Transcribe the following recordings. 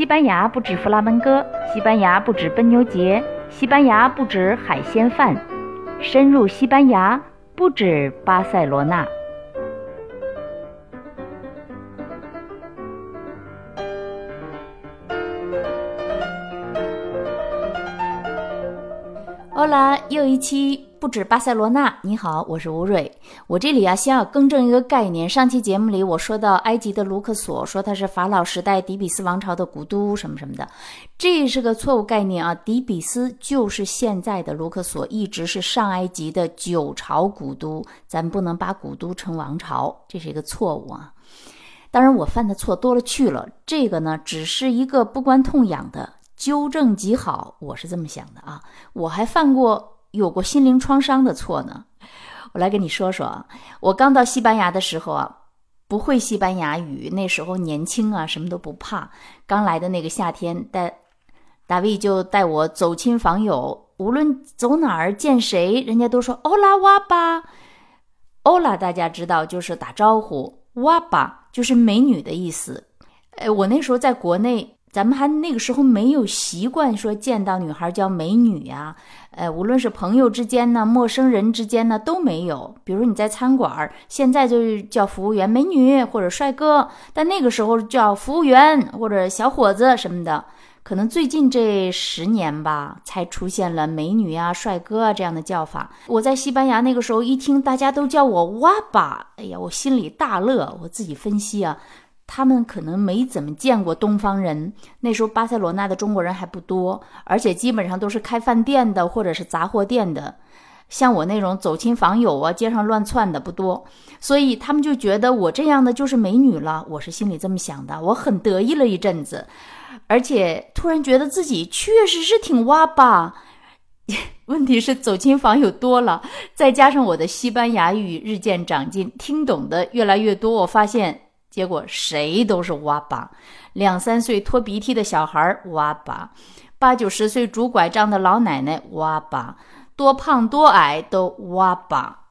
西班牙不止弗拉门戈，西班牙不止奔牛节，西班牙不止海鲜饭，深入西班牙不止巴塞罗那。好啦，又一期不止巴塞罗那。你好，我是吴蕊。我这里啊，先要更正一个概念。上期节目里我说到埃及的卢克索，说它是法老时代底比斯王朝的古都，什么什么的，这是个错误概念啊。底比斯就是现在的卢克索，一直是上埃及的九朝古都。咱不能把古都称王朝，这是一个错误啊。当然，我犯的错多了去了。这个呢，只是一个不关痛痒的。纠正极好，我是这么想的啊。我还犯过有过心灵创伤的错呢。我来跟你说说啊，我刚到西班牙的时候啊，不会西班牙语，那时候年轻啊，什么都不怕。刚来的那个夏天，带大卫就带我走亲访友，无论走哪儿见谁，人家都说欧拉哇巴。欧拉大家知道就是打招呼，哇巴就是美女的意思。哎，我那时候在国内。咱们还那个时候没有习惯说见到女孩叫美女呀，呃，无论是朋友之间呢，陌生人之间呢都没有。比如你在餐馆，现在就是叫服务员美女或者帅哥，但那个时候叫服务员或者小伙子什么的。可能最近这十年吧，才出现了美女啊、帅哥啊这样的叫法。我在西班牙那个时候一听大家都叫我哇巴，哎呀，我心里大乐。我自己分析啊。他们可能没怎么见过东方人，那时候巴塞罗那的中国人还不多，而且基本上都是开饭店的或者是杂货店的，像我那种走亲访友啊、街上乱窜的不多，所以他们就觉得我这样的就是美女了。我是心里这么想的，我很得意了一阵子，而且突然觉得自己确实是挺哇吧。问题是走亲访友多了，再加上我的西班牙语日渐长进，听懂的越来越多，我发现。结果谁都是哇吧，两三岁拖鼻涕的小孩哇吧，八九十岁拄拐杖的老奶奶哇吧，多胖多矮都哇吧。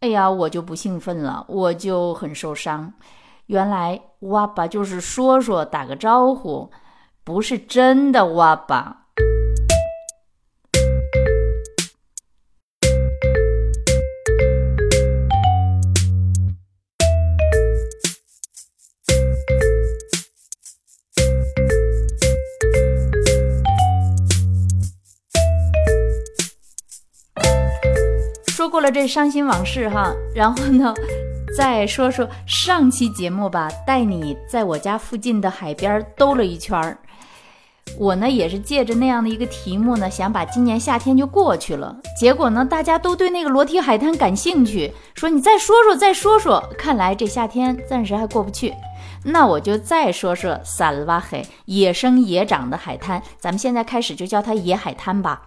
哎呀，我就不兴奋了，我就很受伤。原来哇吧就是说说打个招呼，不是真的哇吧。过了这伤心往事哈，然后呢，再说说上期节目吧，带你在我家附近的海边兜了一圈儿。我呢也是借着那样的一个题目呢，想把今年夏天就过去了。结果呢，大家都对那个裸体海滩感兴趣，说你再说说再说说。看来这夏天暂时还过不去，那我就再说说萨拉瓦黑野生野长的海滩。咱们现在开始就叫它野海滩吧。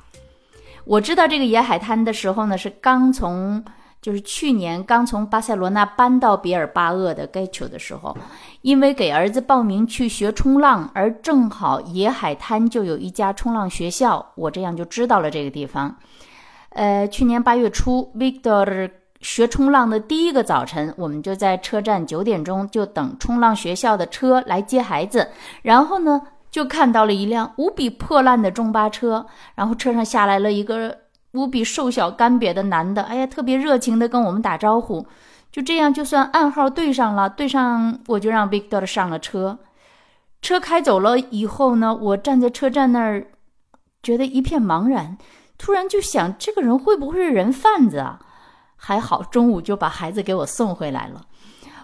我知道这个野海滩的时候呢，是刚从，就是去年刚从巴塞罗那搬到比尔巴鄂的盖丘的时候，因为给儿子报名去学冲浪，而正好野海滩就有一家冲浪学校，我这样就知道了这个地方。呃，去年八月初，Victor 学冲浪的第一个早晨，我们就在车站九点钟就等冲浪学校的车来接孩子，然后呢。就看到了一辆无比破烂的中巴车，然后车上下来了一个无比瘦小干瘪的男的，哎呀，特别热情的跟我们打招呼。就这样，就算暗号对上了，对上我就让 Victor 上了车。车开走了以后呢，我站在车站那儿，觉得一片茫然。突然就想，这个人会不会是人贩子啊？还好中午就把孩子给我送回来了。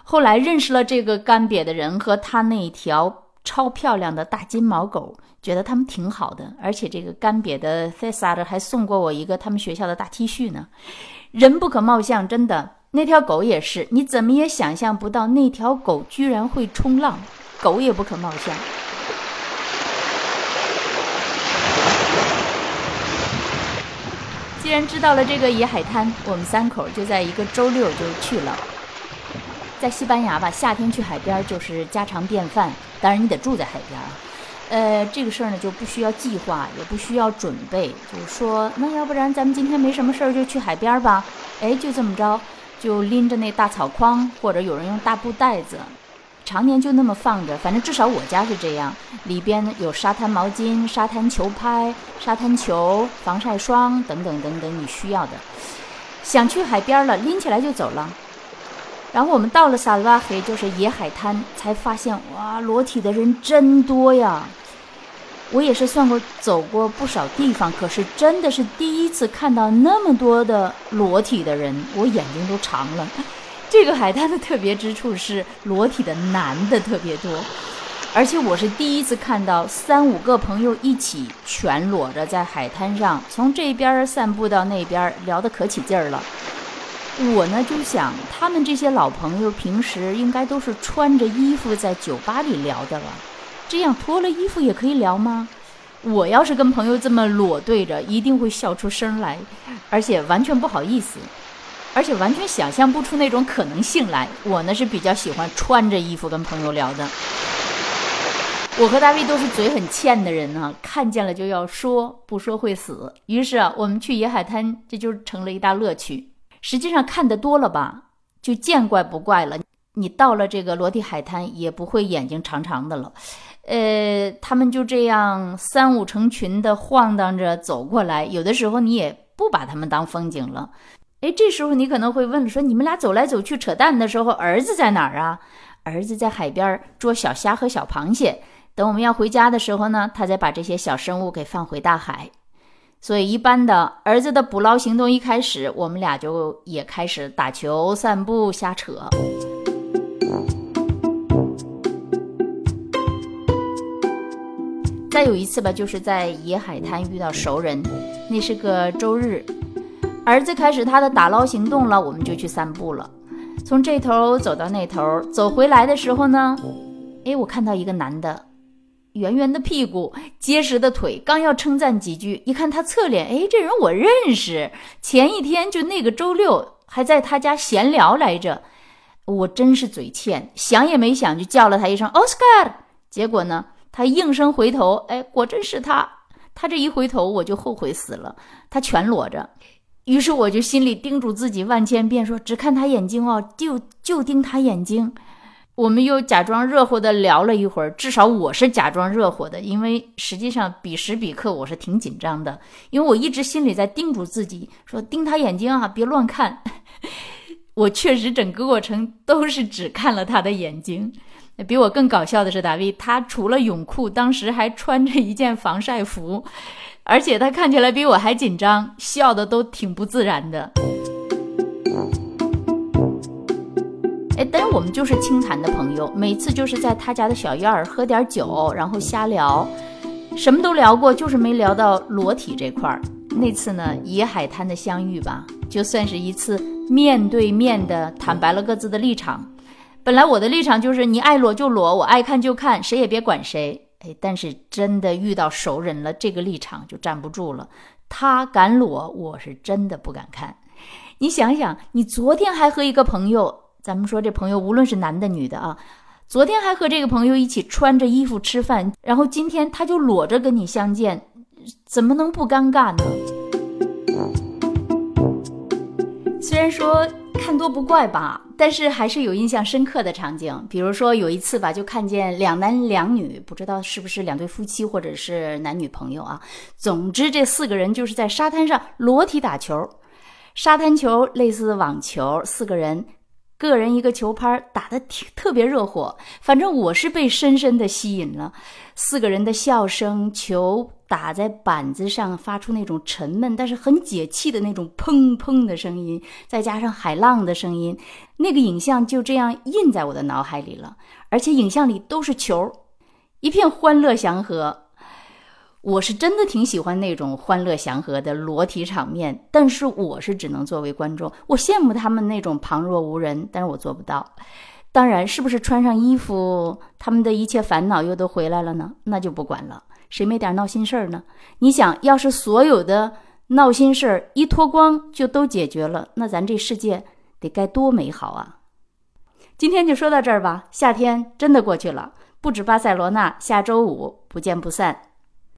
后来认识了这个干瘪的人和他那条。超漂亮的大金毛狗，觉得他们挺好的，而且这个干瘪的 Cesar 还送过我一个他们学校的大 T 恤呢。人不可貌相，真的，那条狗也是，你怎么也想象不到那条狗居然会冲浪，狗也不可貌相。既然知道了这个野海滩，我们三口就在一个周六就去了。在西班牙吧，夏天去海边就是家常便饭。当然你得住在海边啊。呃，这个事儿呢就不需要计划，也不需要准备，就是说，那要不然咱们今天没什么事儿就去海边吧。哎，就这么着，就拎着那大草筐，或者有人用大布袋子，常年就那么放着，反正至少我家是这样，里边有沙滩毛巾、沙滩球拍、沙滩球、防晒霜等等等等你需要的。想去海边了，拎起来就走了。然后我们到了萨拉黑，就是野海滩，才发现哇，裸体的人真多呀！我也是算过走过不少地方，可是真的是第一次看到那么多的裸体的人，我眼睛都长了。这个海滩的特别之处是裸体的男的特别多，而且我是第一次看到三五个朋友一起全裸着在海滩上，从这边散步到那边，聊得可起劲儿了。我呢就想，他们这些老朋友平时应该都是穿着衣服在酒吧里聊的吧？这样脱了衣服也可以聊吗？我要是跟朋友这么裸对着，一定会笑出声来，而且完全不好意思，而且完全想象不出那种可能性来。我呢是比较喜欢穿着衣服跟朋友聊的。我和大卫都是嘴很欠的人呢，看见了就要说，不说会死。于是啊，我们去野海滩，这就成了一大乐趣。实际上看得多了吧，就见怪不怪了。你到了这个裸体海滩，也不会眼睛长长的了。呃，他们就这样三五成群的晃荡着走过来，有的时候你也不把他们当风景了。哎，这时候你可能会问说：你们俩走来走去扯淡的时候，儿子在哪儿啊？儿子在海边捉小虾和小螃蟹。等我们要回家的时候呢，他再把这些小生物给放回大海。所以，一般的儿子的捕捞行动一开始，我们俩就也开始打球、散步、瞎扯。再有一次吧，就是在野海滩遇到熟人，那是个周日，儿子开始他的打捞行动了，我们就去散步了。从这头走到那头，走回来的时候呢，哎，我看到一个男的。圆圆的屁股，结实的腿，刚要称赞几句，一看他侧脸，哎，这人我认识，前一天就那个周六还在他家闲聊来着。我真是嘴欠，想也没想就叫了他一声奥斯卡。结果呢，他应声回头，哎，果真是他。他这一回头，我就后悔死了，他全裸着。于是我就心里叮嘱自己万千遍，说只看他眼睛哦，就就盯他眼睛。我们又假装热乎的聊了一会儿，至少我是假装热乎的，因为实际上彼时彼刻我是挺紧张的，因为我一直心里在叮嘱自己说盯他眼睛啊，别乱看。我确实整个过程都是只看了他的眼睛。比我更搞笑的是，大卫他除了泳裤，当时还穿着一件防晒服，而且他看起来比我还紧张，笑的都挺不自然的。哎，但是我们就是清谈的朋友，每次就是在他家的小院儿喝点酒，然后瞎聊，什么都聊过，就是没聊到裸体这块儿。那次呢，野海滩的相遇吧，就算是一次面对面的坦白了各自的立场。本来我的立场就是你爱裸就裸，我爱看就看，谁也别管谁。哎，但是真的遇到熟人了，这个立场就站不住了。他敢裸，我是真的不敢看。你想想，你昨天还和一个朋友。咱们说这朋友无论是男的女的啊，昨天还和这个朋友一起穿着衣服吃饭，然后今天他就裸着跟你相见，怎么能不尴尬呢？虽然说看多不怪吧，但是还是有印象深刻的场景。比如说有一次吧，就看见两男两女，不知道是不是两对夫妻或者是男女朋友啊。总之这四个人就是在沙滩上裸体打球，沙滩球类似网球，四个人。个人一个球拍打的挺特别热火，反正我是被深深的吸引了。四个人的笑声，球打在板子上发出那种沉闷但是很解气的那种砰砰的声音，再加上海浪的声音，那个影像就这样印在我的脑海里了。而且影像里都是球，一片欢乐祥和。我是真的挺喜欢那种欢乐祥和的裸体场面，但是我是只能作为观众。我羡慕他们那种旁若无人，但是我做不到。当然是不是穿上衣服，他们的一切烦恼又都回来了呢？那就不管了。谁没点闹心事儿呢？你想要是所有的闹心事儿一脱光就都解决了，那咱这世界得该多美好啊！今天就说到这儿吧。夏天真的过去了，不止巴塞罗那，下周五不见不散。